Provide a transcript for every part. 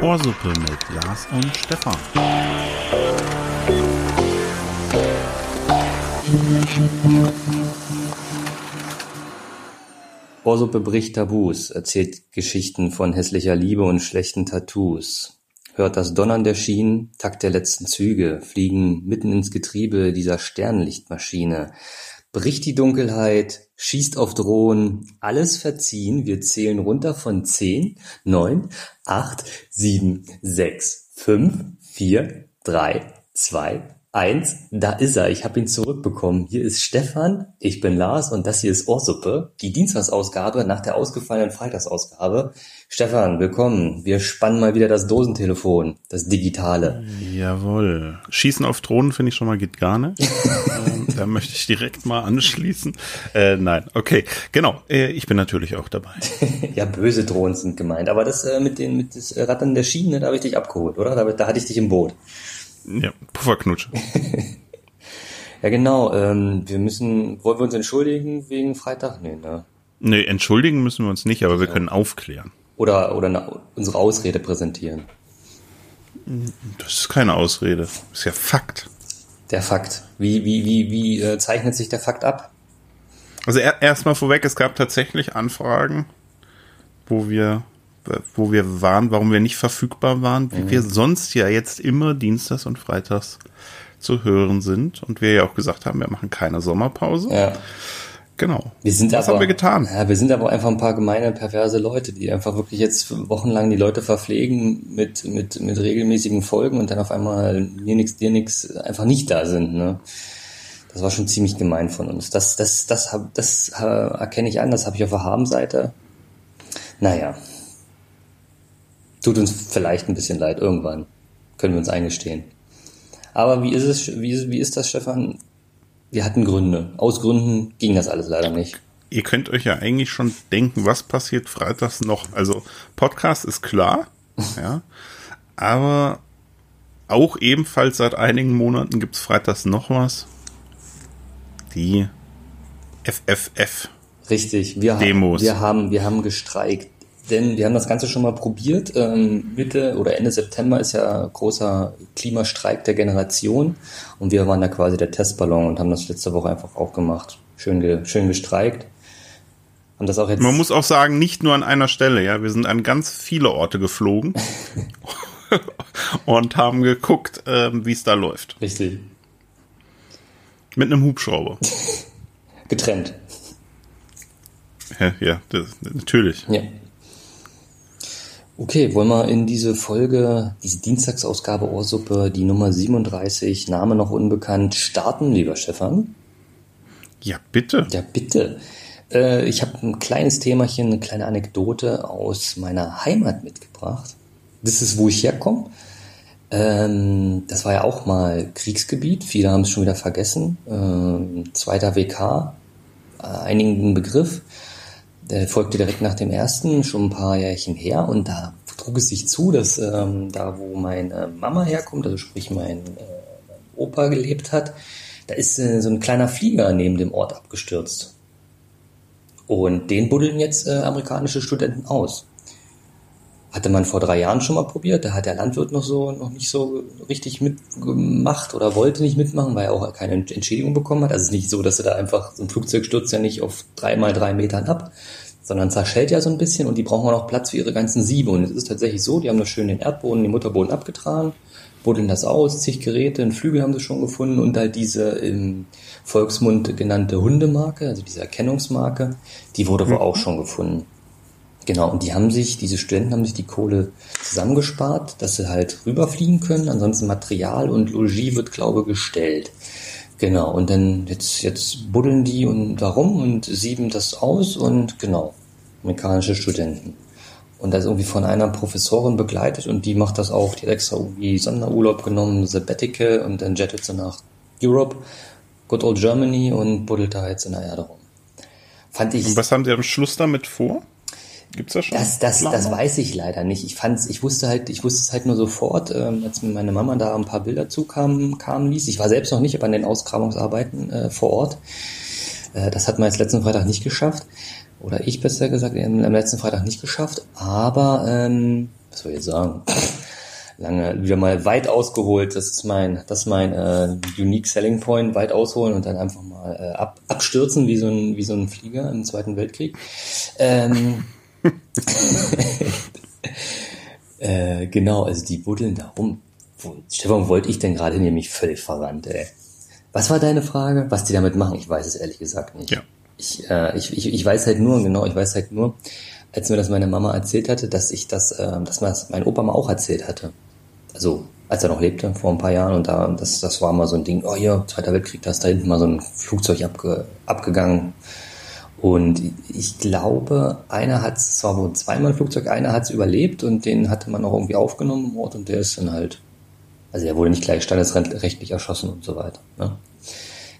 Ohrsuppe mit Lars und Stefan. Ohrsuppe bricht Tabus, erzählt Geschichten von hässlicher Liebe und schlechten Tattoos. Hört das Donnern der Schienen, Takt der letzten Züge, fliegen mitten ins Getriebe dieser Sternlichtmaschine. Bricht die Dunkelheit, schießt auf Drohnen, alles verziehen, wir zählen runter von zehn, neun, acht, sieben, sechs, fünf, vier, drei, zwei, eins. Da ist er, ich habe ihn zurückbekommen. Hier ist Stefan, ich bin Lars und das hier ist Ohrsuppe, die Dienstagsausgabe nach der ausgefallenen Freitagsausgabe. Stefan, willkommen. Wir spannen mal wieder das Dosentelefon, das digitale. Jawohl. Schießen auf Drohnen finde ich schon mal geht gar nicht. Ähm, da möchte ich direkt mal anschließen. Äh, nein, okay, genau. Äh, ich bin natürlich auch dabei. ja, böse Drohnen sind gemeint. Aber das äh, mit den mit das Rattern der Schiene, da habe ich dich abgeholt, oder? Da, da hatte ich dich im Boot. Ja, Pufferknutsch. ja, genau. Ähm, wir müssen, wollen wir uns entschuldigen wegen Freitag? Nee, ne? Nee, entschuldigen müssen wir uns nicht, aber wir können aufklären. Oder, oder eine, unsere Ausrede präsentieren. Das ist keine Ausrede. Das ist ja Fakt. Der Fakt. Wie, wie, wie, wie äh, zeichnet sich der Fakt ab? Also er, erstmal vorweg, es gab tatsächlich Anfragen, wo wir, wo wir waren, warum wir nicht verfügbar waren, wie mhm. wir sonst ja jetzt immer Dienstags und Freitags zu hören sind. Und wir ja auch gesagt haben, wir machen keine Sommerpause. Ja. Genau. Wir sind Was aber, haben wir getan? Ja, wir sind aber einfach ein paar gemeine, perverse Leute, die einfach wirklich jetzt wochenlang die Leute verpflegen mit, mit, mit regelmäßigen Folgen und dann auf einmal mir nix, dir nix einfach nicht da sind, ne? Das war schon ziemlich gemein von uns. Das, das, das, das, das erkenne ich an, das habe ich auf der Habenseite. Naja. Tut uns vielleicht ein bisschen leid, irgendwann. Können wir uns eingestehen. Aber wie ist es, wie, wie ist das, Stefan? Wir hatten Gründe. Aus Gründen ging das alles leider nicht. Ihr könnt euch ja eigentlich schon denken, was passiert freitags noch. Also Podcast ist klar, ja, aber auch ebenfalls seit einigen Monaten gibt es freitags noch was. Die FFF. Richtig, wir, Demos. Haben, wir haben, wir haben gestreikt. Denn wir haben das Ganze schon mal probiert. Ähm, Mitte oder Ende September ist ja großer Klimastreik der Generation. Und wir waren da quasi der Testballon und haben das letzte Woche einfach auch gemacht. Schön, ge schön gestreikt. Haben das auch jetzt Man muss auch sagen, nicht nur an einer Stelle, ja. Wir sind an ganz viele Orte geflogen und haben geguckt, ähm, wie es da läuft. Richtig. Mit einem Hubschrauber. Getrennt. Ja, ja das, natürlich. Ja. Okay, wollen wir in diese Folge, diese Dienstagsausgabe Ohrsuppe, die Nummer 37, Name noch unbekannt, starten, lieber Stefan? Ja, bitte. Ja, bitte. Äh, ich habe ein kleines Themachen, eine kleine Anekdote aus meiner Heimat mitgebracht. Das ist, wo ich herkomme. Ähm, das war ja auch mal Kriegsgebiet. Viele haben es schon wieder vergessen. Ähm, zweiter WK, äh, einigen Begriff. Der folgte direkt nach dem ersten, schon ein paar Jährchen her. Und da trug es sich zu, dass ähm, da, wo meine Mama herkommt, also sprich mein, äh, mein Opa gelebt hat, da ist äh, so ein kleiner Flieger neben dem Ort abgestürzt. Und den buddeln jetzt äh, amerikanische Studenten aus. Hatte man vor drei Jahren schon mal probiert, da hat der Landwirt noch so noch nicht so richtig mitgemacht oder wollte nicht mitmachen, weil er auch keine Entschädigung bekommen hat. Also es ist nicht so, dass er da einfach, so ein Flugzeug stürzt ja nicht auf drei mal drei Metern ab, sondern zerschellt ja so ein bisschen und die brauchen auch noch Platz für ihre ganzen Siebe. Und es ist tatsächlich so, die haben das schön den Erdboden, den Mutterboden abgetragen, buddeln das aus, zig Geräte, einen Flügel haben sie schon gefunden und halt diese im Volksmund genannte Hundemarke, also diese Erkennungsmarke, die wurde mhm. wohl auch schon gefunden. Genau, und die haben sich, diese Studenten haben sich die Kohle zusammengespart, dass sie halt rüberfliegen können. Ansonsten Material und Logis wird, glaube ich, gestellt. Genau, und dann jetzt, jetzt buddeln die und warum und sieben das aus und genau, amerikanische Studenten. Und das ist irgendwie von einer Professorin begleitet und die macht das auch, die hat extra irgendwie Sonderurlaub genommen, Sabbatical und dann jettet sie nach Europe, Good Old Germany und buddelt da jetzt in der Erde rum. Fand ich. Und was haben sie am Schluss damit vor? Gibt's das schon? Das, das, das weiß ich leider nicht. Ich fand's, ich wusste halt, ich wusste es halt nur sofort, ähm, als mir meine Mama da ein paar Bilder zukamen, kamen ließ. Ich war selbst noch nicht an den Ausgrabungsarbeiten äh, vor Ort. Äh, das hat man jetzt letzten Freitag nicht geschafft. oder ich besser gesagt, am letzten Freitag nicht geschafft. Aber, ähm, was soll ich jetzt sagen? Lange wieder mal weit ausgeholt. Das ist mein, das ist mein äh, Unique Selling Point, weit ausholen und dann einfach mal äh, ab, abstürzen wie so ein wie so ein Flieger im Zweiten Weltkrieg. Ähm, äh, genau, also die buddeln da rum. Wo, Stefan, wollte ich denn gerade nämlich völlig verrannt, ey. Was war deine Frage? Was die damit machen? Ich weiß es ehrlich gesagt nicht. Ja. Ich, äh, ich, ich, ich weiß halt nur, genau, ich weiß halt nur, als mir das meine Mama erzählt hatte, dass ich das, äh, dass mir das mein Opa mal auch erzählt hatte. Also, als er noch lebte, vor ein paar Jahren, und da, das, das war mal so ein Ding, oh ja, Zweiter Weltkrieg, da ist da hinten mal so ein Flugzeug abge, abgegangen. Und ich glaube, einer hat es, war wohl zweimal ein Flugzeug, einer hat es überlebt und den hatte man auch irgendwie aufgenommen im Ort und der ist dann halt, also er wurde nicht gleich standesrechtlich erschossen und so weiter. Ne?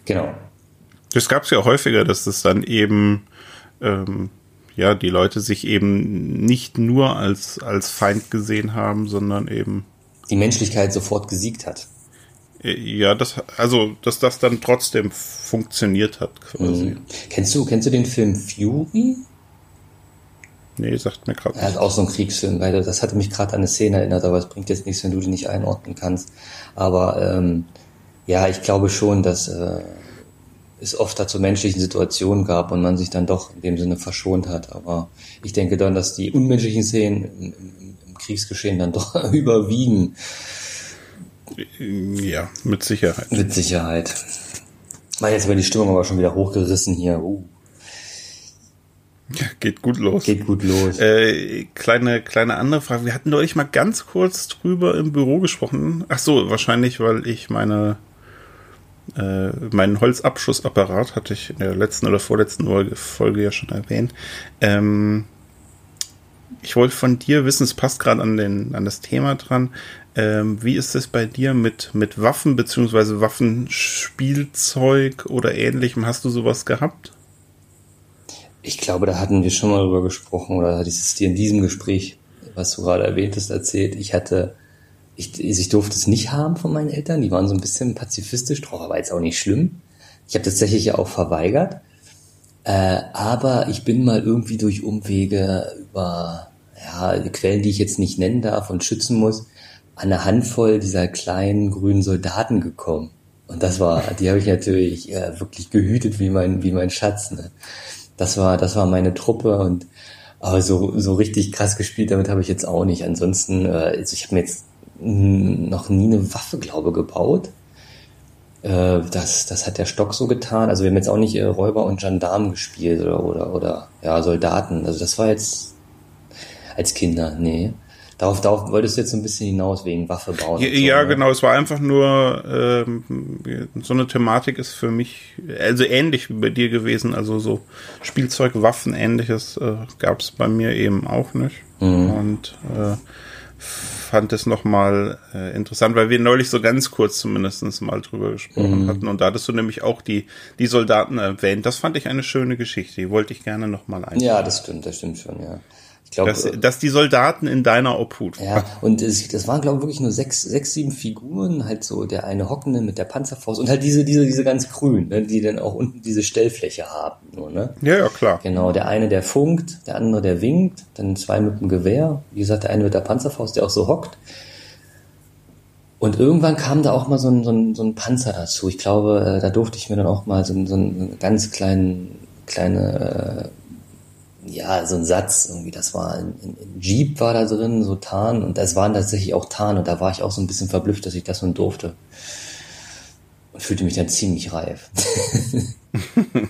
Genau. Das gab es ja häufiger, dass es dann eben ähm, ja die Leute sich eben nicht nur als als Feind gesehen haben, sondern eben die Menschlichkeit sofort gesiegt hat. Ja, das also dass das dann trotzdem funktioniert hat quasi. Mhm. Kennst du kennst du den Film Fury? Nee, sagt mir gerade. Er ist auch so ein Kriegsfilm, weil das hatte mich gerade an eine Szene erinnert, aber es bringt jetzt nichts, wenn du die nicht einordnen kannst. Aber ähm, ja, ich glaube schon, dass äh, es oft dazu menschlichen Situationen gab und man sich dann doch in dem Sinne verschont hat. Aber ich denke dann, dass die unmenschlichen Szenen im, im Kriegsgeschehen dann doch überwiegen. Ja, mit Sicherheit. Mit Sicherheit. Mal jetzt wird die Stimmung aber schon wieder hochgerissen hier. Uh. Ja, geht gut los. Geht gut los. Äh, kleine, kleine andere Frage. Wir hatten neulich mal ganz kurz drüber im Büro gesprochen. Ach so, wahrscheinlich, weil ich meine, äh, meinen Holzabschussapparat hatte ich in der letzten oder vorletzten Folge ja schon erwähnt. Ähm, ich wollte von dir wissen, es passt gerade an, den, an das Thema dran. Ähm, wie ist es bei dir mit, mit Waffen beziehungsweise Waffenspielzeug oder ähnlichem? Hast du sowas gehabt? Ich glaube, da hatten wir schon mal drüber gesprochen oder hat es dir in diesem Gespräch, was du gerade erwähntest, erzählt. Ich hatte, ich, ich durfte es nicht haben von meinen Eltern. Die waren so ein bisschen pazifistisch drauf, aber jetzt auch nicht schlimm. Ich habe tatsächlich ja auch verweigert. Äh, aber ich bin mal irgendwie durch Umwege über ja, Quellen, die ich jetzt nicht nennen darf und schützen muss, an eine Handvoll dieser kleinen grünen Soldaten gekommen. Und das war, die habe ich natürlich äh, wirklich gehütet wie mein, wie mein Schatz. Ne? Das war, das war meine Truppe und aber so, so richtig krass gespielt damit habe ich jetzt auch nicht. Ansonsten, äh, also ich habe mir jetzt noch nie eine Waffe, glaube gebaut. Äh, das, das hat der Stock so getan. Also wir haben jetzt auch nicht äh, Räuber und Gendarmen gespielt oder, oder, oder ja, Soldaten. Also das war jetzt als Kinder, nee. Darauf, darauf wolltest du jetzt so ein bisschen hinaus wegen Waffe bauen. Ja, so, ja ne? genau. Es war einfach nur ähm, so eine Thematik ist für mich also ähnlich wie bei dir gewesen. Also so Spielzeug, Waffen, ähnliches äh, gab es bei mir eben auch nicht. Mhm. Und äh, fand es nochmal äh, interessant, weil wir neulich so ganz kurz zumindest mal drüber gesprochen mhm. hatten. Und da hattest du nämlich auch die, die Soldaten erwähnt. Das fand ich eine schöne Geschichte. Die wollte ich gerne nochmal ein. Ja, das stimmt, das stimmt schon, ja. Ich glaube, dass, dass die Soldaten in deiner Obhut. Ja, und es, das waren glaube ich wirklich nur sechs, sechs, sieben Figuren, halt so der eine Hockende mit der Panzerfaust und halt diese, diese, diese ganz grün, ne, die dann auch unten diese Stellfläche haben, nur, ne? Ja, ja, klar. Genau, der eine, der funkt, der andere, der winkt, dann zwei mit dem Gewehr, wie gesagt, der eine mit der Panzerfaust, der auch so hockt. Und irgendwann kam da auch mal so ein, so ein, so ein Panzer dazu. Ich glaube, äh, da durfte ich mir dann auch mal so, so einen ganz kleinen, kleine äh, ja, so ein Satz, irgendwie, das war ein, ein Jeep war da drin, so Tarn, und das waren tatsächlich auch Tarn, und da war ich auch so ein bisschen verblüfft, dass ich das nun durfte. Und fühlte mich dann ziemlich reif.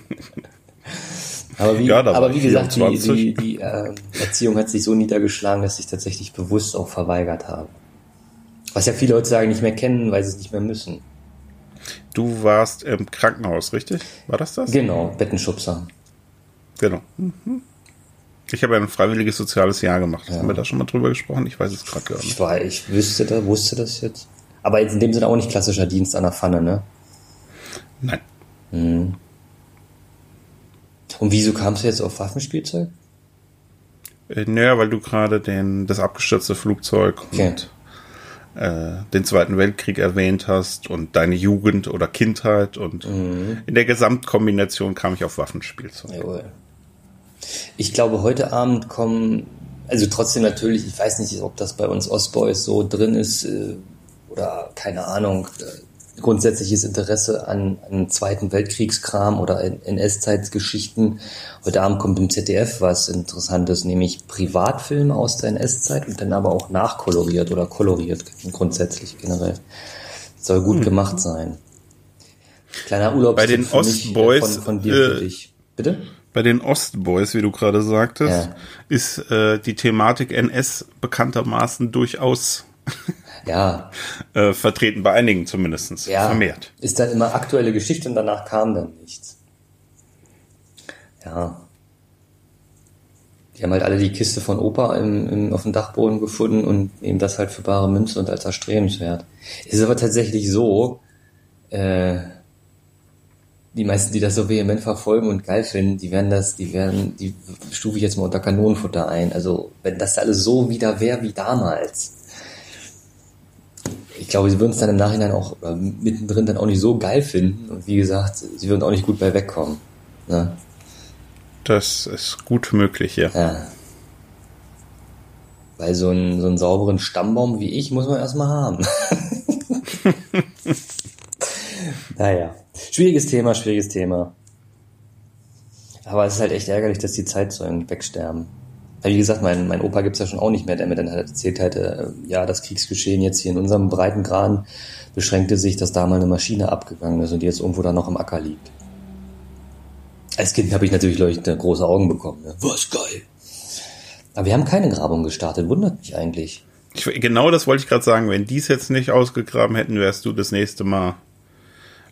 aber wie, ja, aber wie gesagt, die, die, die äh, Erziehung hat sich so niedergeschlagen, dass ich tatsächlich bewusst auch verweigert habe. Was ja viele heutzutage nicht mehr kennen, weil sie es nicht mehr müssen. Du warst im Krankenhaus, richtig? War das das? Genau, Bettenschubser. Genau. Mhm. Ich habe ein freiwilliges soziales Jahr gemacht. Ja. Haben wir da schon mal drüber gesprochen? Ich weiß es gerade gar nicht. Ich, war, ich wüsste da, wusste das jetzt. Aber jetzt in dem Sinne auch nicht klassischer Dienst an der Pfanne, ne? Nein. Hm. Und wieso kamst du jetzt auf Waffenspielzeug? Äh, naja, weil du gerade den das abgestürzte Flugzeug okay. und äh, den Zweiten Weltkrieg erwähnt hast und deine Jugend oder Kindheit und mhm. in der Gesamtkombination kam ich auf Waffenspielzeug. Jawohl. Ich glaube, heute Abend kommen, also trotzdem natürlich, ich weiß nicht, ob das bei uns Ostboys so drin ist äh, oder keine Ahnung, äh, grundsätzliches Interesse an, an Zweiten Weltkriegskram oder NS-Zeitgeschichten. Heute Abend kommt im ZDF was Interessantes, nämlich Privatfilme aus der NS-Zeit und dann aber auch nachkoloriert oder koloriert grundsätzlich generell. Soll gut hm. gemacht sein. Kleiner Urlaub bei den Ostboys von, von dir für äh, dich. Bitte? Bei den Ostboys, wie du gerade sagtest, ja. ist äh, die Thematik NS bekanntermaßen durchaus ja. äh, vertreten, bei einigen zumindest ja. vermehrt. Ist dann immer aktuelle Geschichte und danach kam dann nichts. Ja. Die haben halt alle die Kiste von Opa im, im, auf dem Dachboden gefunden und nehmen das halt für bare Münze und als erstrebenswert. Es ist aber tatsächlich so, äh, die meisten, die das so vehement verfolgen und geil finden, die werden das, die werden, die stufe ich jetzt mal unter Kanonenfutter ein. Also, wenn das alles so wieder wäre wie damals. Ich glaube, sie würden es dann im Nachhinein auch äh, mittendrin dann auch nicht so geil finden. Und wie gesagt, sie würden auch nicht gut bei wegkommen. Ne? Das ist gut möglich, ja. ja. Weil so einen, so einen sauberen Stammbaum wie ich muss man erstmal haben. naja. Schwieriges Thema, schwieriges Thema. Aber es ist halt echt ärgerlich, dass die Zeitzeugen wegsterben. Wie gesagt, mein, mein Opa gibt's ja schon auch nicht mehr, der mir dann halt erzählt hätte, äh, ja, das Kriegsgeschehen jetzt hier in unserem breiten Graden beschränkte sich, dass da mal eine Maschine abgegangen ist und die jetzt irgendwo da noch im Acker liegt. Als Kind habe ich natürlich leuchtende große Augen bekommen. Ne? Was geil. Aber wir haben keine Grabung gestartet, wundert mich eigentlich. Ich, genau das wollte ich gerade sagen. Wenn die es jetzt nicht ausgegraben hätten, wärst du das nächste Mal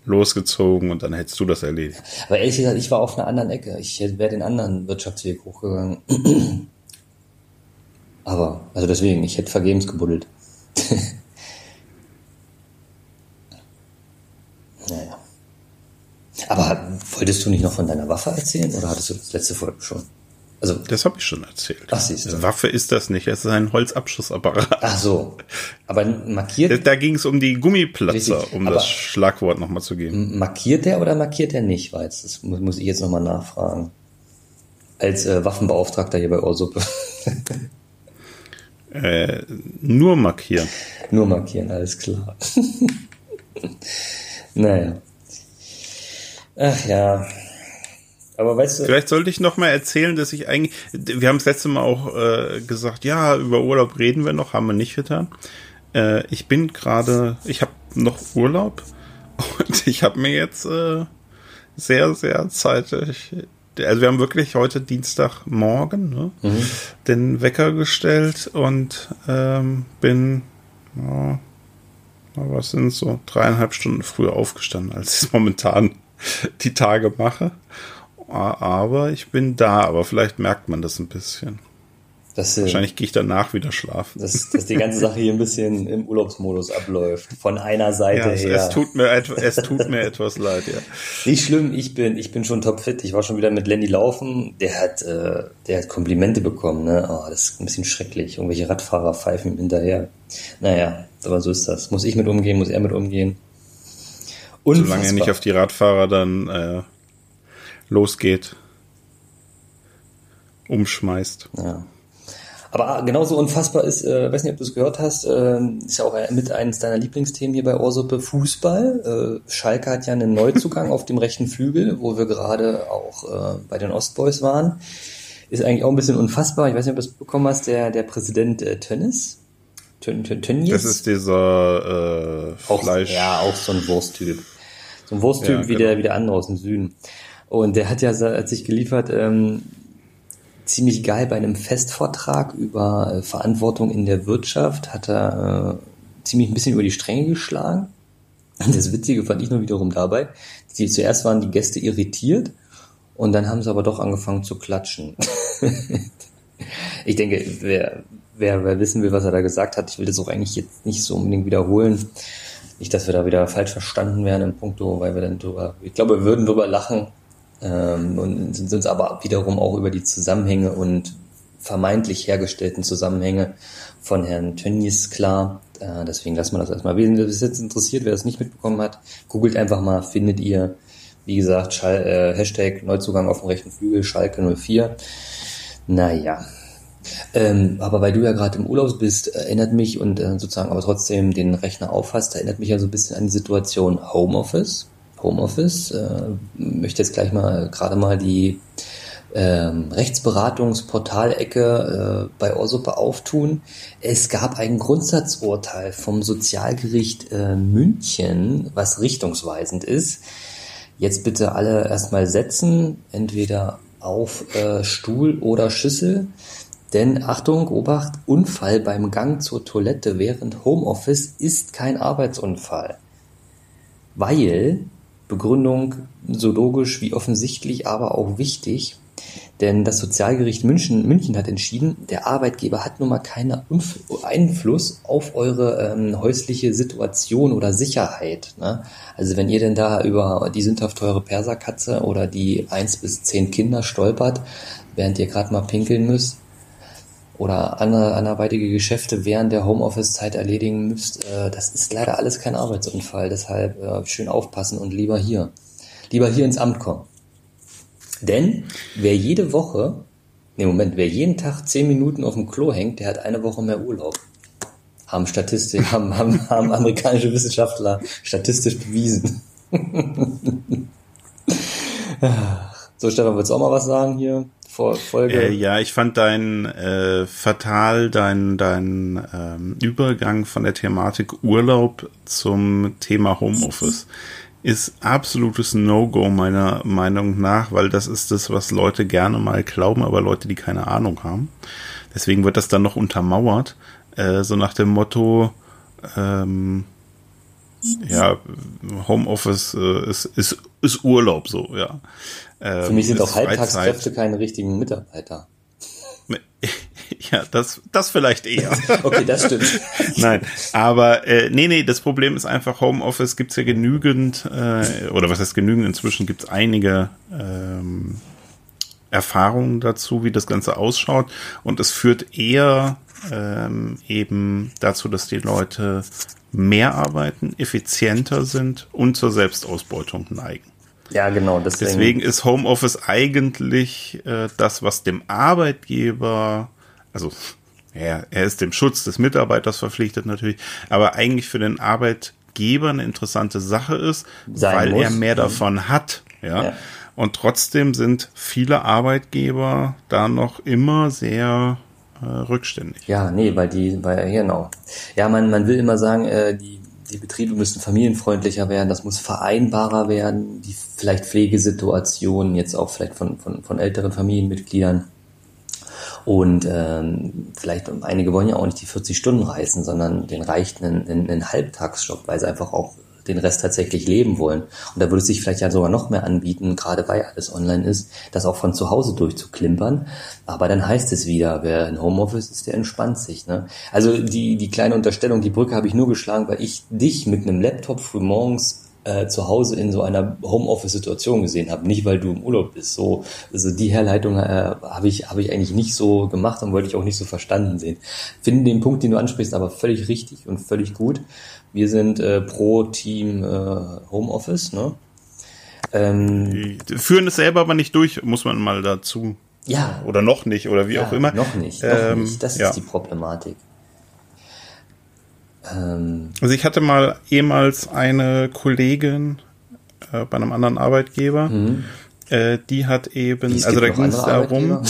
losgezogen und dann hättest du das erledigt. Aber ehrlich gesagt, ich war auf einer anderen Ecke. Ich wäre den anderen Wirtschaftsweg hochgegangen. Aber, also deswegen, ich hätte vergebens gebuddelt. naja. Aber wolltest du nicht noch von deiner Waffe erzählen oder hattest du das letzte Folge schon? Also, das habe ich schon erzählt. Ach, siehst du. Waffe ist das nicht, es ist ein Holzabschussapparat. Ach so. Aber markiert. Da, ging es um die Gummiplatzer, Richtig. um das Schlagwort nochmal zu geben. Markiert der oder markiert der nicht? Weil das muss, muss ich jetzt nochmal nachfragen. Als äh, Waffenbeauftragter hier bei Ohrsuppe. äh, nur markieren. Nur markieren, alles klar. naja. Ach ja. Aber weißt du. Vielleicht sollte ich noch mal erzählen, dass ich eigentlich, wir haben das letzte Mal auch äh, gesagt, ja, über Urlaub reden wir noch, haben wir nicht getan. Äh, ich bin gerade, ich habe noch Urlaub und ich habe mir jetzt äh, sehr, sehr zeitig, also wir haben wirklich heute Dienstagmorgen ne, mhm. den Wecker gestellt und ähm, bin, ja, was sind so dreieinhalb Stunden früher aufgestanden, als ich momentan die Tage mache aber ich bin da, aber vielleicht merkt man das ein bisschen. Das, äh, Wahrscheinlich gehe ich danach wieder schlafen. Dass, dass die ganze Sache hier ein bisschen im Urlaubsmodus abläuft. Von einer Seite ja, es, her. Es tut, mir, es tut mir etwas leid, ja. Nicht schlimm, ich bin, ich bin schon topfit. Ich war schon wieder mit Lenny laufen. Der hat, äh, der hat Komplimente bekommen. Ne? Oh, das ist ein bisschen schrecklich. Irgendwelche Radfahrer pfeifen hinterher. Naja, aber so ist das. Muss ich mit umgehen, muss er mit umgehen. Unfassbar. Solange er nicht auf die Radfahrer dann äh, losgeht, umschmeißt. Ja. Aber genauso unfassbar ist, äh, weiß nicht, ob du es gehört hast, äh, ist ja auch mit eines deiner Lieblingsthemen hier bei Ohrsuppe Fußball. Äh, Schalke hat ja einen Neuzugang auf dem rechten Flügel, wo wir gerade auch äh, bei den Ostboys waren. Ist eigentlich auch ein bisschen unfassbar. Ich weiß nicht, ob du es bekommen hast, der, der Präsident äh, Tönnis. Tön, Tön, Tönnies? Das ist dieser äh, Fleisch. Auch, ja, auch so ein Wursttyp. So ein Wursttyp ja, wie, genau. der, wie der andere aus dem Süden. Und der hat ja hat sich geliefert, ähm, ziemlich geil bei einem Festvortrag über äh, Verantwortung in der Wirtschaft, hat er äh, ziemlich ein bisschen über die Stränge geschlagen. Und das Witzige fand ich nur wiederum dabei, die, zuerst waren die Gäste irritiert und dann haben sie aber doch angefangen zu klatschen. ich denke, wer, wer, wer wissen will, was er da gesagt hat, ich will das auch eigentlich jetzt nicht so unbedingt wiederholen. Nicht, dass wir da wieder falsch verstanden werden im Punkto, weil wir dann drüber, ich glaube, wir würden drüber lachen, ähm, und sind uns aber wiederum auch über die Zusammenhänge und vermeintlich hergestellten Zusammenhänge von Herrn Tönnies klar. Äh, deswegen lassen wir das erstmal. Wen das jetzt interessiert, wer das nicht mitbekommen hat, googelt einfach mal, findet ihr, wie gesagt, Schall, äh, Hashtag Neuzugang auf dem rechten Flügel, Schalke 04. Naja. Ähm, aber weil du ja gerade im Urlaub bist, erinnert mich und äh, sozusagen aber trotzdem den Rechner aufhast, erinnert mich ja so ein bisschen an die Situation Homeoffice. Homeoffice. Äh, möchte jetzt gleich mal gerade mal die ähm, Rechtsberatungsportalecke äh, bei Orsuppe auftun. Es gab ein Grundsatzurteil vom Sozialgericht äh, München, was richtungsweisend ist. Jetzt bitte alle erstmal setzen, entweder auf äh, Stuhl oder Schüssel. Denn Achtung, Obacht, Unfall beim Gang zur Toilette während Homeoffice ist kein Arbeitsunfall. Weil, Begründung so logisch wie offensichtlich, aber auch wichtig, denn das Sozialgericht München, München hat entschieden, der Arbeitgeber hat nun mal keinen Einfluss auf eure ähm, häusliche Situation oder Sicherheit. Ne? Also wenn ihr denn da über die sündhaft teure Perserkatze oder die eins bis zehn Kinder stolpert, während ihr gerade mal pinkeln müsst, oder andere anderweitige Geschäfte während der Homeoffice-Zeit erledigen müsst, äh, das ist leider alles kein Arbeitsunfall. Deshalb äh, schön aufpassen und lieber hier. Lieber hier ins Amt kommen. Denn wer jede Woche, nee, Moment, wer jeden Tag zehn Minuten auf dem Klo hängt, der hat eine Woche mehr Urlaub. Haben Statistik, haben, haben, haben amerikanische Wissenschaftler statistisch bewiesen. so, Stefan, willst du auch mal was sagen hier? Folge? Äh, ja, ich fand dein äh, fatal, dein, dein ähm, Übergang von der Thematik Urlaub zum Thema Homeoffice ist absolutes No-Go meiner Meinung nach, weil das ist das, was Leute gerne mal glauben, aber Leute, die keine Ahnung haben. Deswegen wird das dann noch untermauert, äh, so nach dem Motto, ähm, ja, Homeoffice äh, ist, ist, ist Urlaub so, ja. Ähm, Für mich sind auch Halbtagskräfte keine richtigen Mitarbeiter. Ja, das, das vielleicht eher. okay, das stimmt. Nein, aber äh, nee, nee, das Problem ist einfach, Homeoffice gibt's ja genügend, äh, oder was heißt genügend, inzwischen gibt's einige ähm, Erfahrungen dazu, wie das Ganze ausschaut. Und es führt eher ähm, eben dazu, dass die Leute mehr arbeiten, effizienter sind und zur Selbstausbeutung neigen. Ja, genau. Deswegen, deswegen ist Homeoffice eigentlich äh, das, was dem Arbeitgeber also er, er ist dem Schutz des Mitarbeiters verpflichtet natürlich, aber eigentlich für den Arbeitgeber eine interessante Sache ist, weil muss. er mehr mhm. davon hat. Ja? ja. Und trotzdem sind viele Arbeitgeber da noch immer sehr äh, rückständig. Ja, nee, weil die, weil, genau. Ja, man, man will immer sagen, äh, die, die Betriebe müssen familienfreundlicher werden, das muss vereinbarer werden, die vielleicht Pflegesituationen jetzt auch vielleicht von, von, von älteren Familienmitgliedern. Und ähm, vielleicht einige wollen ja auch nicht die 40 Stunden reißen, sondern den reicht einen, einen, einen Halbtagsjob, weil sie einfach auch den Rest tatsächlich leben wollen. Und da würde es sich vielleicht ja sogar noch mehr anbieten, gerade weil alles online ist, das auch von zu Hause durchzuklimpern. Aber dann heißt es wieder, wer in Homeoffice ist, der entspannt sich. Ne? Also die, die kleine Unterstellung, die Brücke habe ich nur geschlagen, weil ich dich mit einem Laptop früh morgens äh, zu Hause in so einer Homeoffice-Situation gesehen habe, nicht weil du im Urlaub bist. So, also die Herleitung äh, habe ich habe ich eigentlich nicht so gemacht und wollte ich auch nicht so verstanden sehen. Finde den Punkt, den du ansprichst, aber völlig richtig und völlig gut. Wir sind äh, pro Team äh, Homeoffice, ne? Ähm, führen es selber aber nicht durch, muss man mal dazu. Ja. Oder noch nicht, oder wie ja, auch immer. Noch nicht, noch ähm, nicht. Das ja. ist die Problematik. Ähm, also ich hatte mal ehemals eine Kollegin äh, bei einem anderen Arbeitgeber, mhm. äh, die hat eben, es also da ging es darum,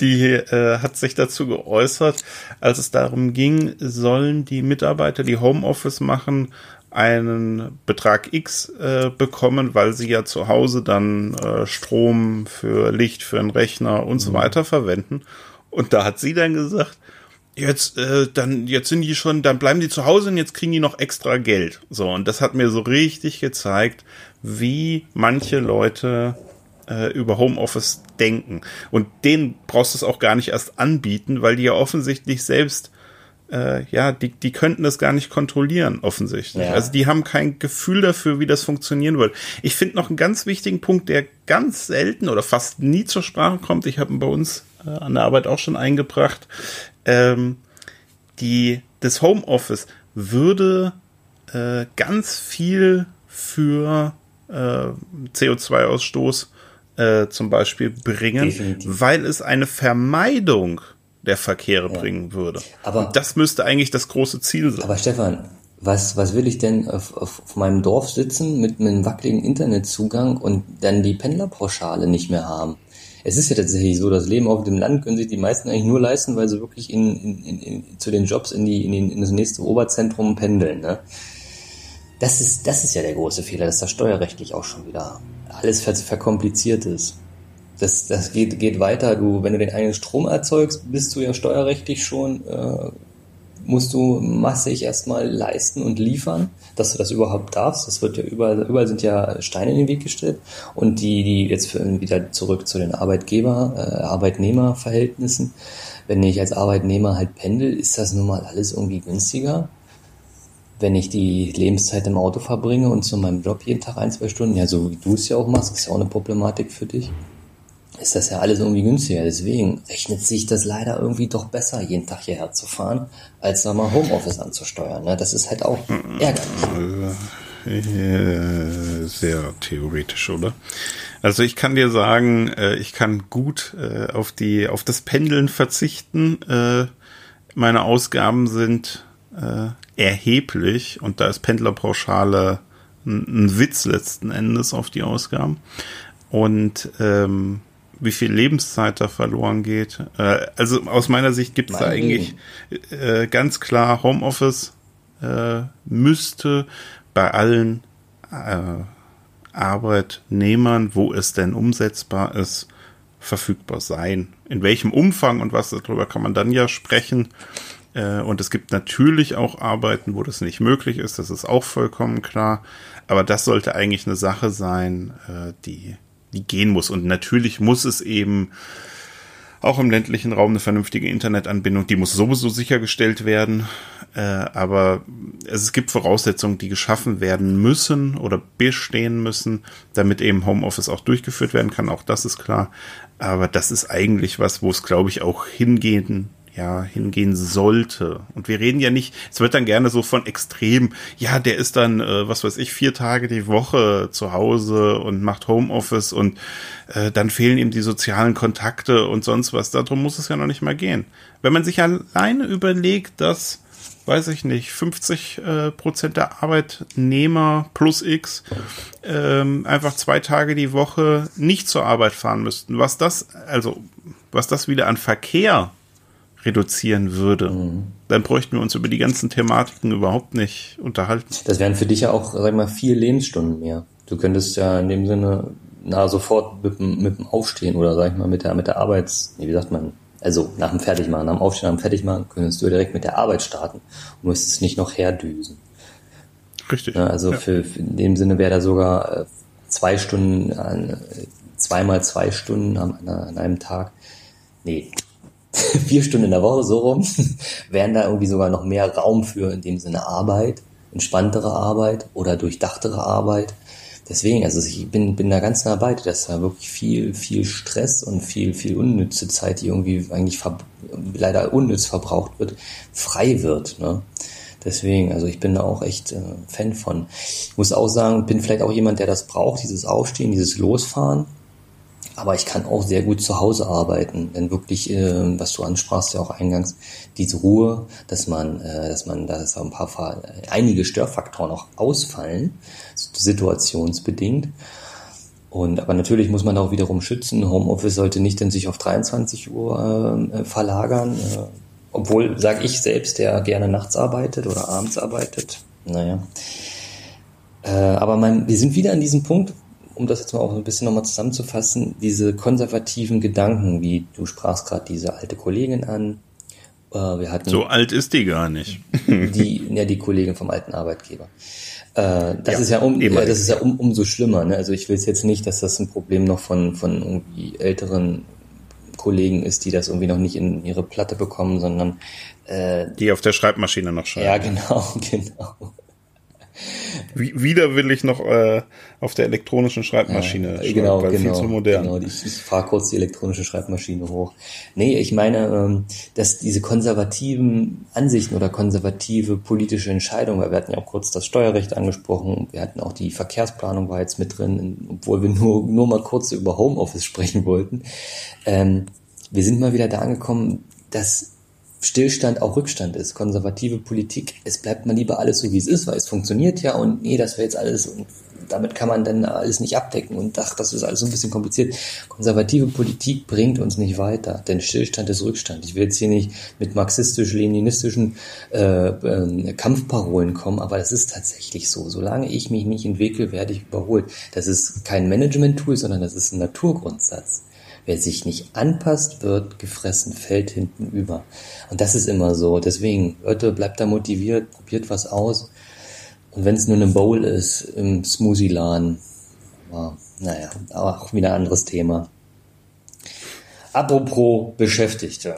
die äh, hat sich dazu geäußert, als es darum ging, sollen die Mitarbeiter, die Homeoffice machen, einen Betrag X äh, bekommen, weil sie ja zu Hause dann äh, Strom für Licht, für einen Rechner und mhm. so weiter verwenden. Und da hat sie dann gesagt, jetzt, äh, dann, jetzt sind die schon, dann bleiben die zu Hause und jetzt kriegen die noch extra Geld. So, und das hat mir so richtig gezeigt, wie manche Leute äh, über Homeoffice denken. Und denen brauchst du es auch gar nicht erst anbieten, weil die ja offensichtlich selbst äh, ja, die, die könnten das gar nicht kontrollieren, offensichtlich. Ja. Also die haben kein Gefühl dafür, wie das funktionieren wird. Ich finde noch einen ganz wichtigen Punkt, der ganz selten oder fast nie zur Sprache kommt. Ich habe ihn bei uns äh, an der Arbeit auch schon eingebracht ähm, die, das Homeoffice würde äh, ganz viel für äh, CO2-Ausstoß äh, zum Beispiel bringen, Definitiv. weil es eine Vermeidung der Verkehre ja. bringen würde. Aber Und das müsste eigentlich das große Ziel sein. Aber Stefan, was, was will ich denn auf, auf, auf meinem Dorf sitzen mit einem wackeligen Internetzugang und dann die Pendlerpauschale nicht mehr haben? Es ist ja tatsächlich so, das Leben auf dem Land können sich die meisten eigentlich nur leisten, weil sie wirklich in, in, in, in zu den Jobs in, die, in, den, in das nächste Oberzentrum pendeln. Ne? Das, ist, das ist ja der große Fehler, dass das steuerrechtlich auch schon wieder alles ver verkompliziert ist. Das, das geht, geht weiter. Du, wenn du den eigenen Strom erzeugst, bist du ja steuerrechtlich schon äh, musst du massig erstmal leisten und liefern, dass du das überhaupt darfst. Das wird ja überall, überall sind ja Steine in den Weg gestellt. Und die, die jetzt wieder zurück zu den Arbeitgeber, äh, Arbeitnehmerverhältnissen. Wenn ich als Arbeitnehmer halt pendel, ist das nun mal alles irgendwie günstiger. Wenn ich die Lebenszeit im Auto verbringe und zu meinem Job jeden Tag ein, zwei Stunden, ja, so wie du es ja auch machst, ist ja auch eine Problematik für dich ist das ja alles irgendwie günstiger. Deswegen rechnet sich das leider irgendwie doch besser, jeden Tag hierher zu fahren, als da mal Homeoffice anzusteuern. Ne? Das ist halt auch ärgerlich. Äh, sehr theoretisch, oder? Also ich kann dir sagen, äh, ich kann gut äh, auf die auf das Pendeln verzichten. Meine Ausgaben sind erheblich und da ist Pendlerpauschale ein Witz letzten Endes auf die Ausgaben. Und ähm, wie viel Lebenszeit da verloren geht. Äh, also aus meiner Sicht gibt es da eigentlich äh, ganz klar Homeoffice äh, müsste bei allen äh, Arbeitnehmern, wo es denn umsetzbar ist, verfügbar sein. In welchem Umfang und was darüber kann man dann ja sprechen. Äh, und es gibt natürlich auch Arbeiten, wo das nicht möglich ist, das ist auch vollkommen klar. Aber das sollte eigentlich eine Sache sein, äh, die die gehen muss. Und natürlich muss es eben auch im ländlichen Raum eine vernünftige Internetanbindung, die muss sowieso sichergestellt werden. Äh, aber es gibt Voraussetzungen, die geschaffen werden müssen oder bestehen müssen, damit eben Homeoffice auch durchgeführt werden kann. Auch das ist klar. Aber das ist eigentlich was, wo es, glaube ich, auch hingehen ja, hingehen sollte. Und wir reden ja nicht, es wird dann gerne so von extrem, ja, der ist dann, äh, was weiß ich, vier Tage die Woche zu Hause und macht Homeoffice und äh, dann fehlen ihm die sozialen Kontakte und sonst was. Darum muss es ja noch nicht mal gehen. Wenn man sich alleine überlegt, dass weiß ich nicht, 50 äh, Prozent der Arbeitnehmer plus X ähm, einfach zwei Tage die Woche nicht zur Arbeit fahren müssten. Was das, also was das wieder an Verkehr reduzieren würde, mhm. dann bräuchten wir uns über die ganzen Thematiken überhaupt nicht unterhalten. Das wären für dich ja auch, sag ich mal, vier Lebensstunden mehr. Du könntest ja in dem Sinne na sofort mit, mit dem Aufstehen oder sag ich mal mit der mit der Arbeits, wie sagt man, also nach dem Fertigmachen, nach dem Aufstehen, nach dem Fertigmachen, könntest du direkt mit der Arbeit starten und müsstest nicht noch herdüsen. Richtig. Ja, also ja. Für, für, in dem Sinne wäre da sogar äh, zwei Stunden, zweimal zwei Stunden an, an einem Tag. Nee, vier Stunden in der Woche so rum, wären da irgendwie sogar noch mehr Raum für in dem Sinne Arbeit, entspanntere Arbeit oder durchdachtere Arbeit. Deswegen, also ich bin, bin da ganz nah bei dass da wirklich viel, viel Stress und viel, viel unnütze Zeit, die irgendwie eigentlich leider unnütz verbraucht wird, frei wird. Ne? Deswegen, also ich bin da auch echt äh, Fan von. Ich muss auch sagen, bin vielleicht auch jemand, der das braucht, dieses Aufstehen, dieses Losfahren. Aber ich kann auch sehr gut zu Hause arbeiten, denn wirklich, äh, was du ansprachst ja auch eingangs, diese Ruhe, dass man, äh, dass man, da ein paar, einige Störfaktoren auch ausfallen, situationsbedingt. Und aber natürlich muss man auch wiederum schützen. Homeoffice sollte nicht in sich auf 23 Uhr äh, verlagern, äh, obwohl sage ich selbst, der gerne nachts arbeitet oder abends arbeitet. Naja. Äh, aber mein, wir sind wieder an diesem Punkt, um das jetzt mal auch ein bisschen nochmal zusammenzufassen, diese konservativen Gedanken, wie du sprachst gerade diese alte Kollegin an. Äh, wir hatten so alt ist die gar nicht. die, ja, die Kollegin vom alten Arbeitgeber. Äh, das ja, ist ja um, äh, das ist ja um, umso schlimmer. Ne? Also ich will es jetzt nicht, dass das ein Problem noch von, von irgendwie älteren Kollegen ist, die das irgendwie noch nicht in ihre Platte bekommen, sondern äh, die auf der Schreibmaschine noch schreiben. Ja, genau, genau. Widerwillig noch äh, auf der elektronischen Schreibmaschine. Ja, genau, weil genau, viel zu modern. Genau, ich, ich fahre kurz die elektronische Schreibmaschine hoch. Nee, ich meine, ähm, dass diese konservativen Ansichten oder konservative politische Entscheidungen, weil wir hatten ja auch kurz das Steuerrecht angesprochen, wir hatten auch die Verkehrsplanung war jetzt mit drin, obwohl wir nur, nur mal kurz über Homeoffice sprechen wollten. Ähm, wir sind mal wieder da angekommen, dass Stillstand auch Rückstand ist, konservative Politik, es bleibt mal lieber alles so, wie es ist, weil es funktioniert ja und nee, das wäre jetzt alles und damit kann man dann alles nicht abdecken und ach, das ist alles so ein bisschen kompliziert. Konservative Politik bringt uns nicht weiter, denn Stillstand ist Rückstand. Ich will jetzt hier nicht mit marxistisch-leninistischen äh, äh, Kampfparolen kommen, aber das ist tatsächlich so. Solange ich mich nicht entwickle, werde ich überholt. Das ist kein Management-Tool, sondern das ist ein Naturgrundsatz. Wer sich nicht anpasst, wird gefressen, fällt hinten über. Und das ist immer so. Deswegen, Leute, bleibt da motiviert, probiert was aus. Und wenn es nur eine Bowl ist im Smoothie-Laden, naja, auch wieder ein anderes Thema. Apropos Beschäftigte.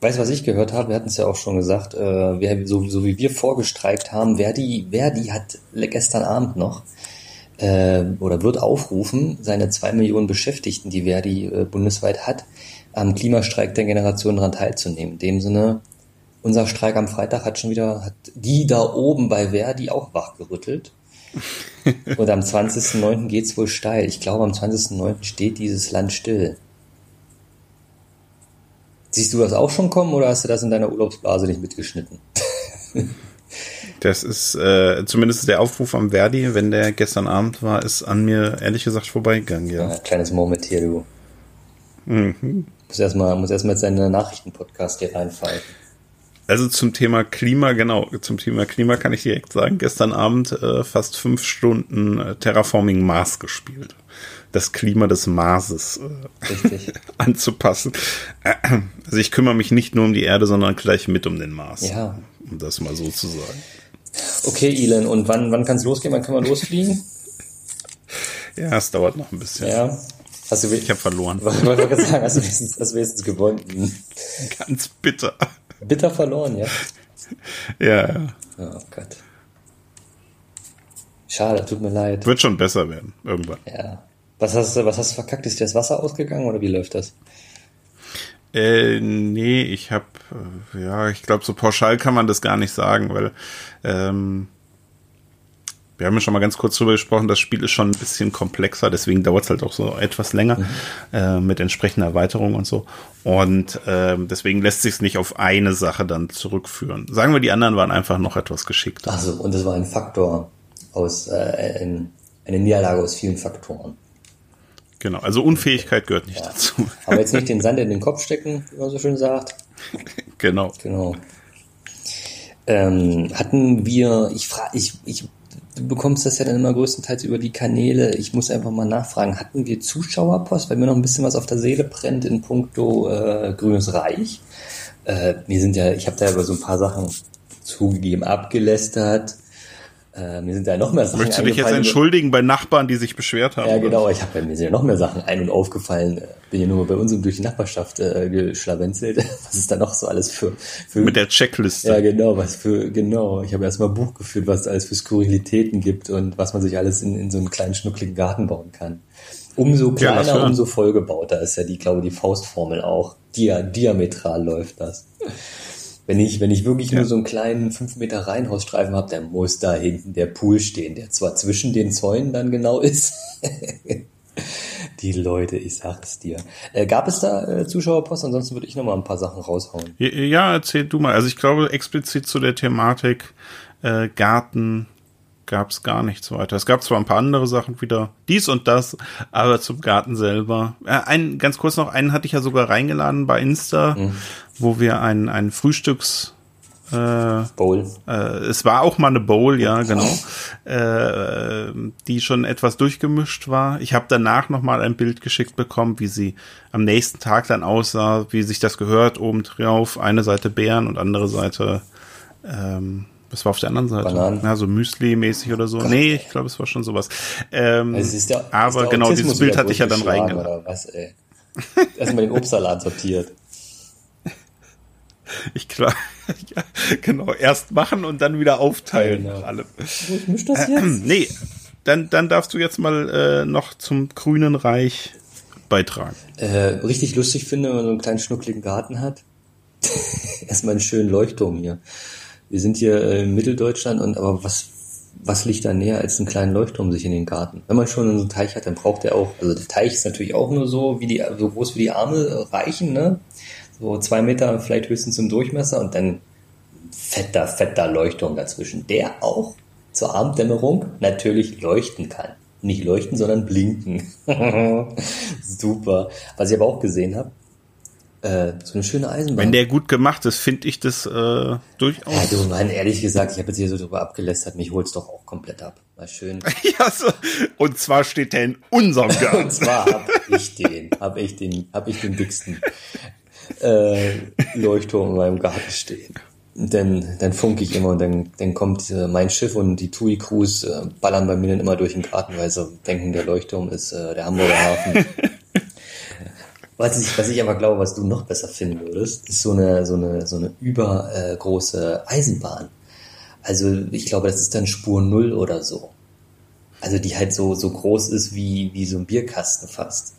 Weißt du, was ich gehört habe? Wir hatten es ja auch schon gesagt, äh, wer, so, so wie wir vorgestreikt haben, Verdi, Verdi hat gestern Abend noch äh, oder wird aufrufen, seine zwei Millionen Beschäftigten, die Verdi äh, bundesweit hat, am Klimastreik der Generation daran teilzunehmen. In dem Sinne, unser Streik am Freitag hat schon wieder, hat die da oben bei Verdi auch wachgerüttelt. Und am 20.09. geht's wohl steil. Ich glaube, am 20.09. steht dieses Land still. Siehst du das auch schon kommen oder hast du das in deiner Urlaubsblase nicht mitgeschnitten? Das ist äh, zumindest der Aufruf am Verdi, wenn der gestern Abend war, ist an mir ehrlich gesagt vorbeigegangen, ja. ja kleines Moment hier, du. Mhm. Muss erstmal muss erst jetzt seine Nachrichtenpodcast hier reinfallen. Also zum Thema Klima, genau, zum Thema Klima kann ich direkt sagen, gestern Abend äh, fast fünf Stunden äh, Terraforming Mars gespielt. Das Klima des Marses äh, anzupassen. Also ich kümmere mich nicht nur um die Erde, sondern gleich mit um den Mars. Ja. Um das mal so zu sagen. Okay, Elon, und wann, wann kann es losgehen? Wann kann man losfliegen? ja, es dauert noch ein bisschen. Ja. Hast du, ich habe verloren. Wollte gerade sagen, hast du wenigstens, hast du wenigstens gewonnen? Ganz bitter. Bitter verloren, ja? Ja, ja. Oh Gott. Schade, tut mir leid. Wird schon besser werden, irgendwann. Ja. Was hast du, was hast du verkackt? Ist dir das Wasser ausgegangen oder wie läuft das? Äh, nee, ich habe, äh, ja, ich glaube, so pauschal kann man das gar nicht sagen, weil ähm, wir haben ja schon mal ganz kurz drüber gesprochen, das Spiel ist schon ein bisschen komplexer, deswegen dauert es halt auch so etwas länger mhm. äh, mit entsprechender Erweiterung und so. Und äh, deswegen lässt sich es nicht auf eine Sache dann zurückführen. Sagen wir, die anderen waren einfach noch etwas geschickter. Also und es war ein Faktor aus, äh, ein, eine Niederlage aus vielen Faktoren. Genau, also Unfähigkeit gehört nicht ja. dazu. Aber jetzt nicht den Sand in den Kopf stecken, wie man so schön sagt. Genau. Genau. Ähm, hatten wir, ich frage, ich, ich, du bekommst das ja dann immer größtenteils über die Kanäle. Ich muss einfach mal nachfragen, hatten wir Zuschauerpost, weil mir noch ein bisschen was auf der Seele brennt in puncto äh, Grünes Reich. Äh, wir sind ja, ich habe da über so ein paar Sachen zugegeben, abgelästert äh, mir sind da noch mehr Sachen Möchtest du dich jetzt entschuldigen bei Nachbarn, die sich beschwert haben? Ja, genau. Ich habe mir sind ja noch mehr Sachen ein- und aufgefallen. Bin ja nur bei uns durch die Nachbarschaft äh, geschlawenzelt. Was ist da noch so alles für, für mit der Checkliste? Ja, genau. Was für genau. Ich habe erstmal Buch geführt, was es alles für Skurrilitäten gibt und was man sich alles in, in so einen kleinen schnuckligen Garten bauen kann. Umso kleiner, ja, umso vollgebauter ist ja die, glaube die Faustformel auch. Dia diametral läuft das. Wenn ich, wenn ich wirklich ja. nur so einen kleinen 5 Meter Reihenhausstreifen habe, dann muss da hinten der Pool stehen, der zwar zwischen den Zäunen dann genau ist. Die Leute, ich sag's dir. Äh, gab es da äh, Zuschauerpost? Ansonsten würde ich noch mal ein paar Sachen raushauen. Ja, erzähl du mal. Also ich glaube explizit zu der Thematik äh, Garten gab es gar nichts weiter. Es gab zwar ein paar andere Sachen wieder, dies und das, aber zum Garten selber. Äh, ein, ganz kurz noch, einen hatte ich ja sogar reingeladen bei Insta, mhm. wo wir ein, ein Frühstücks äh, Bowl. Äh, es war auch mal eine Bowl, ja, genau, äh, die schon etwas durchgemischt war. Ich habe danach noch mal ein Bild geschickt bekommen, wie sie am nächsten Tag dann aussah, wie sich das gehört, oben drauf, eine Seite Beeren und andere Seite ähm, was war auf der anderen Seite? Bananen. Ja, so Müsli-mäßig oder so. Gott, nee, ich glaube, es war schon sowas. Ähm, also der, aber genau, dieses Bild hatte ich ja dann reingeladen. Erstmal den Obstsalat sortiert. Ich klar, ja, genau, erst machen und dann wieder aufteilen. Genau. Alle. Ich misch das jetzt? Nee, dann, dann darfst du jetzt mal äh, noch zum Grünen Reich beitragen. Äh, richtig lustig finde, wenn man so einen kleinen schnuckligen Garten hat. Erstmal einen schönen Leuchtturm hier. Wir sind hier äh, in Mitteldeutschland und aber was, was liegt da näher als einen kleinen Leuchtturm sich in den Garten? Wenn man schon so einen Teich hat, dann braucht er auch, also der Teich ist natürlich auch nur so, wie die, so groß wie die Arme äh, reichen, ne? So zwei Meter vielleicht höchstens im Durchmesser und dann fetter, fetter Leuchtturm dazwischen, der auch zur Abenddämmerung natürlich leuchten kann. Nicht leuchten, sondern blinken. Super. Was ich aber auch gesehen habe, äh, so eine schöne Eisenbahn. Wenn der gut gemacht ist, finde ich das äh, ja, durchaus. du, Mann, ehrlich gesagt, ich habe jetzt hier so drüber abgelästert, mich hol's doch auch komplett ab. Mal schön. Ja, so. Und zwar steht der in unserem Und Garten. zwar hab ich den, hab ich den, hab ich den dicksten äh, Leuchtturm in meinem Garten stehen. Und Dann, dann funke ich immer und dann, dann kommt äh, mein Schiff und die TUI Crews äh, ballern bei mir dann immer durch den Garten, weil sie denken, der Leuchtturm ist äh, der Hamburger Hafen. Was ich, was ich aber glaube, was du noch besser finden würdest, ist so eine, so eine, so eine übergroße äh, große Eisenbahn. Also ich glaube, das ist dann Spur Null oder so. Also die halt so, so groß ist wie, wie so ein Bierkasten fast.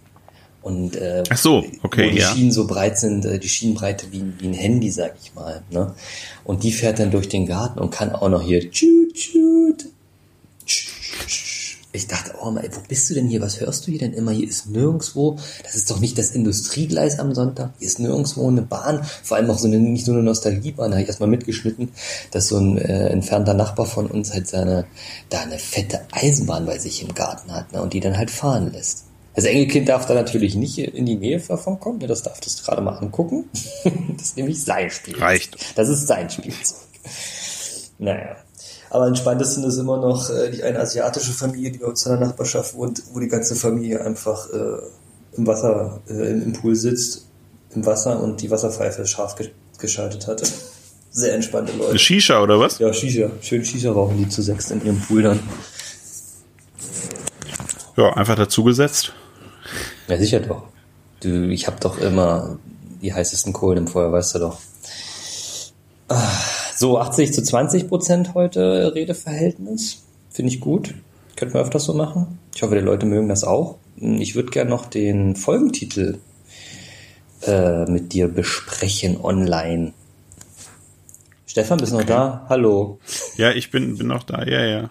Und äh, Ach so, okay, wo die ja. Schienen so breit sind, äh, die Schienenbreite wie, wie ein Handy, sag ich mal. Ne? Und die fährt dann durch den Garten und kann auch noch hier tschut, tschut. Ich dachte, oh ey, wo bist du denn hier? Was hörst du hier denn immer? Hier ist nirgendwo, das ist doch nicht das Industriegleis am Sonntag. Hier ist nirgendwo eine Bahn, vor allem auch so eine, nicht so eine Nostalgiebahn, da habe ich erstmal mitgeschnitten, dass so ein äh, entfernter Nachbar von uns halt seine, da eine fette Eisenbahn bei sich im Garten hat, ne, und die dann halt fahren lässt. Das Enkelkind darf da natürlich nicht in die Nähe davon kommen, ne, das darf das gerade mal angucken. das ist nämlich sein Spielzeug. Reicht. Das ist sein Spielzeug. Naja. Aber am spannendsten ist immer noch äh, die eine asiatische Familie, die bei uns in der Nachbarschaft wohnt, wo die ganze Familie einfach äh, im Wasser, äh, im, im Pool sitzt, im Wasser und die Wasserpfeife scharf ge geschaltet hat. Sehr entspannte Leute. Eine Shisha oder was? Ja, Shisha. Schön Shisha rauchen die zu sechs in ihrem Pool dann. Ja, einfach dazugesetzt. Ja, sicher doch. Du, ich habe doch immer die heißesten Kohlen im Feuer, weißt du doch. Ah, So, 80 zu 20 Prozent heute Redeverhältnis. Finde ich gut. Könnten wir öfters so machen. Ich hoffe, die Leute mögen das auch. Ich würde gerne noch den Folgentitel äh, mit dir besprechen online. Stefan, bist du noch da? Hallo. Ja, ich bin, bin noch da, ja, ja.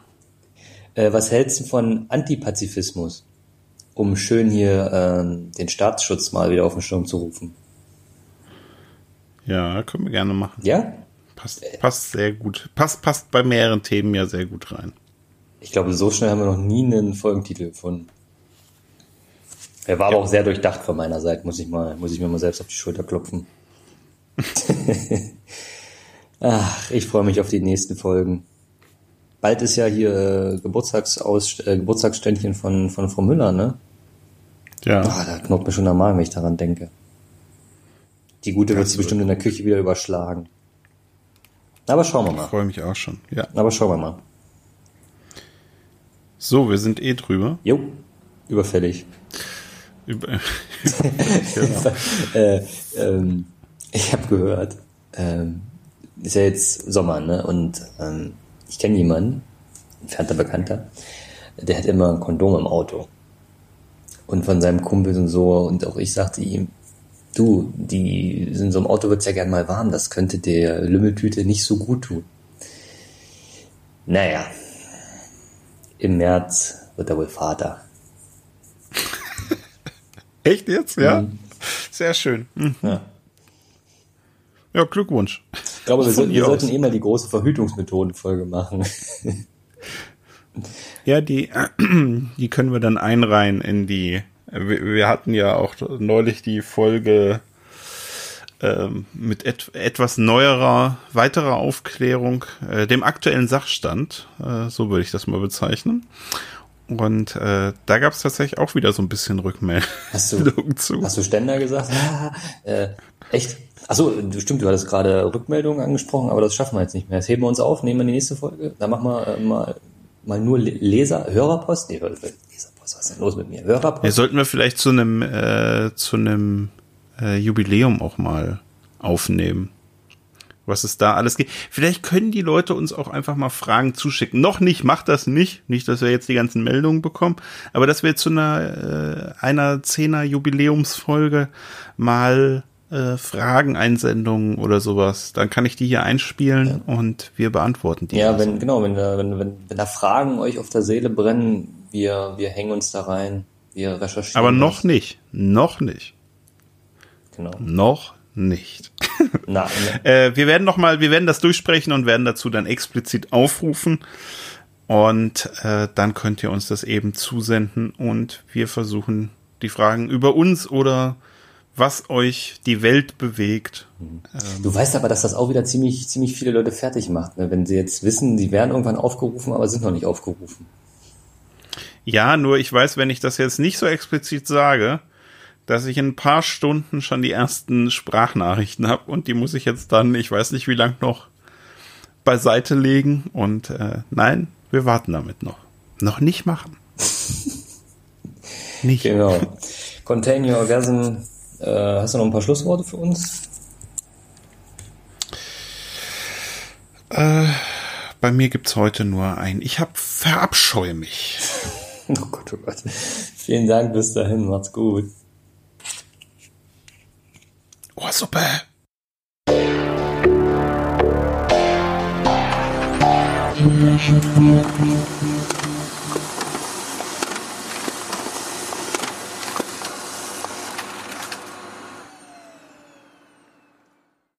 Äh, was hältst du von Antipazifismus? Um schön hier ähm, den Staatsschutz mal wieder auf den Schirm zu rufen. Ja, können wir gerne machen. Ja? Passt, passt sehr gut. Passt, passt bei mehreren Themen ja sehr gut rein. Ich glaube, so schnell haben wir noch nie einen Folgentitel gefunden. Er war aber auch sehr durchdacht von meiner Seite, muss ich mal, muss ich mir mal selbst auf die Schulter klopfen. Ach, ich freue mich auf die nächsten Folgen. Bald ist ja hier äh, Geburtstagsaus, äh, Geburtstagsständchen von, von Frau Müller, ne? Ja. Ah, da knurrt mir schon der Magen, wenn ich daran denke. Die gute wird sie bestimmt in der Küche wieder überschlagen. Aber schauen wir mal. Freue mich auch schon. Ja. Aber schauen wir mal. So, wir sind eh drüber. Jo, überfällig. Über, äh, ähm, ich habe gehört, ähm, ist ja jetzt Sommer, ne? Und ähm, ich kenne jemanden, entfernter Bekannter, der hat immer ein Kondom im Auto. Und von seinem Kumpel und so, und auch ich sagte ihm, du, die in so einem Auto wird's ja gern mal warm, das könnte der Lümmeltüte nicht so gut tun. Naja, im März wird er wohl Vater. Echt jetzt? Ja. Sehr schön. Mhm. Ja. Ja, Glückwunsch. Ich glaube, wir, sollten, wir sollten eh mal die große Verhütungsmethodenfolge machen. Ja, die, die können wir dann einreihen in die. Wir, hatten ja auch neulich die Folge ähm, mit et, etwas neuerer, weiterer Aufklärung, äh, dem aktuellen Sachstand, äh, so würde ich das mal bezeichnen. Und äh, da gab es tatsächlich auch wieder so ein bisschen Rückmeldung Hast du, zu. hast du Ständer gesagt? Äh, echt? Achso, stimmt, du hattest gerade Rückmeldungen angesprochen, aber das schaffen wir jetzt nicht mehr. Das heben wir uns auf, nehmen wir die nächste Folge. Da machen wir äh, mal, mal nur Le- Leser, Hörerpost. Nee, Leserpost, was ist denn los mit mir? Ja, Hörerpost? sollten wir vielleicht zu einem äh, zu einem äh, Jubiläum auch mal aufnehmen. was es da alles gibt. Vielleicht können die Leute uns auch einfach mal Fragen zuschicken. Noch nicht, macht das nicht. Nicht, dass wir jetzt die ganzen Meldungen bekommen, aber dass wir zu einer, äh, einer Zehner Jubiläumsfolge mal äh, Frageneinsendungen oder sowas. Dann kann ich die hier einspielen ja. und wir beantworten die. Ja, also. wenn, genau, wenn wenn, wenn, wenn da Fragen euch auf der Seele brennen, wir, wir hängen uns da rein, wir recherchieren. Aber noch das. nicht, noch nicht. Genau. Noch nicht. Nein. äh, wir werden noch mal, wir werden das durchsprechen und werden dazu dann explizit aufrufen. Und äh, dann könnt ihr uns das eben zusenden und wir versuchen die Fragen über uns oder was euch die Welt bewegt. Mhm. Du weißt aber, dass das auch wieder ziemlich, ziemlich viele Leute fertig macht, ne? wenn sie jetzt wissen, sie werden irgendwann aufgerufen, aber sind noch nicht aufgerufen. Ja, nur ich weiß, wenn ich das jetzt nicht so explizit sage, dass ich in ein paar Stunden schon die ersten Sprachnachrichten habe und die muss ich jetzt dann, ich weiß nicht wie lang noch, beiseite legen. Und äh, nein, wir warten damit noch. Noch nicht machen. nicht. Genau. Contain Your Orgasm. Äh, hast du noch ein paar Schlussworte für uns? Äh, bei mir gibt es heute nur ein. Ich hab verabscheue mich. oh Gott, oh Gott. Vielen Dank, bis dahin, macht's gut. Oh,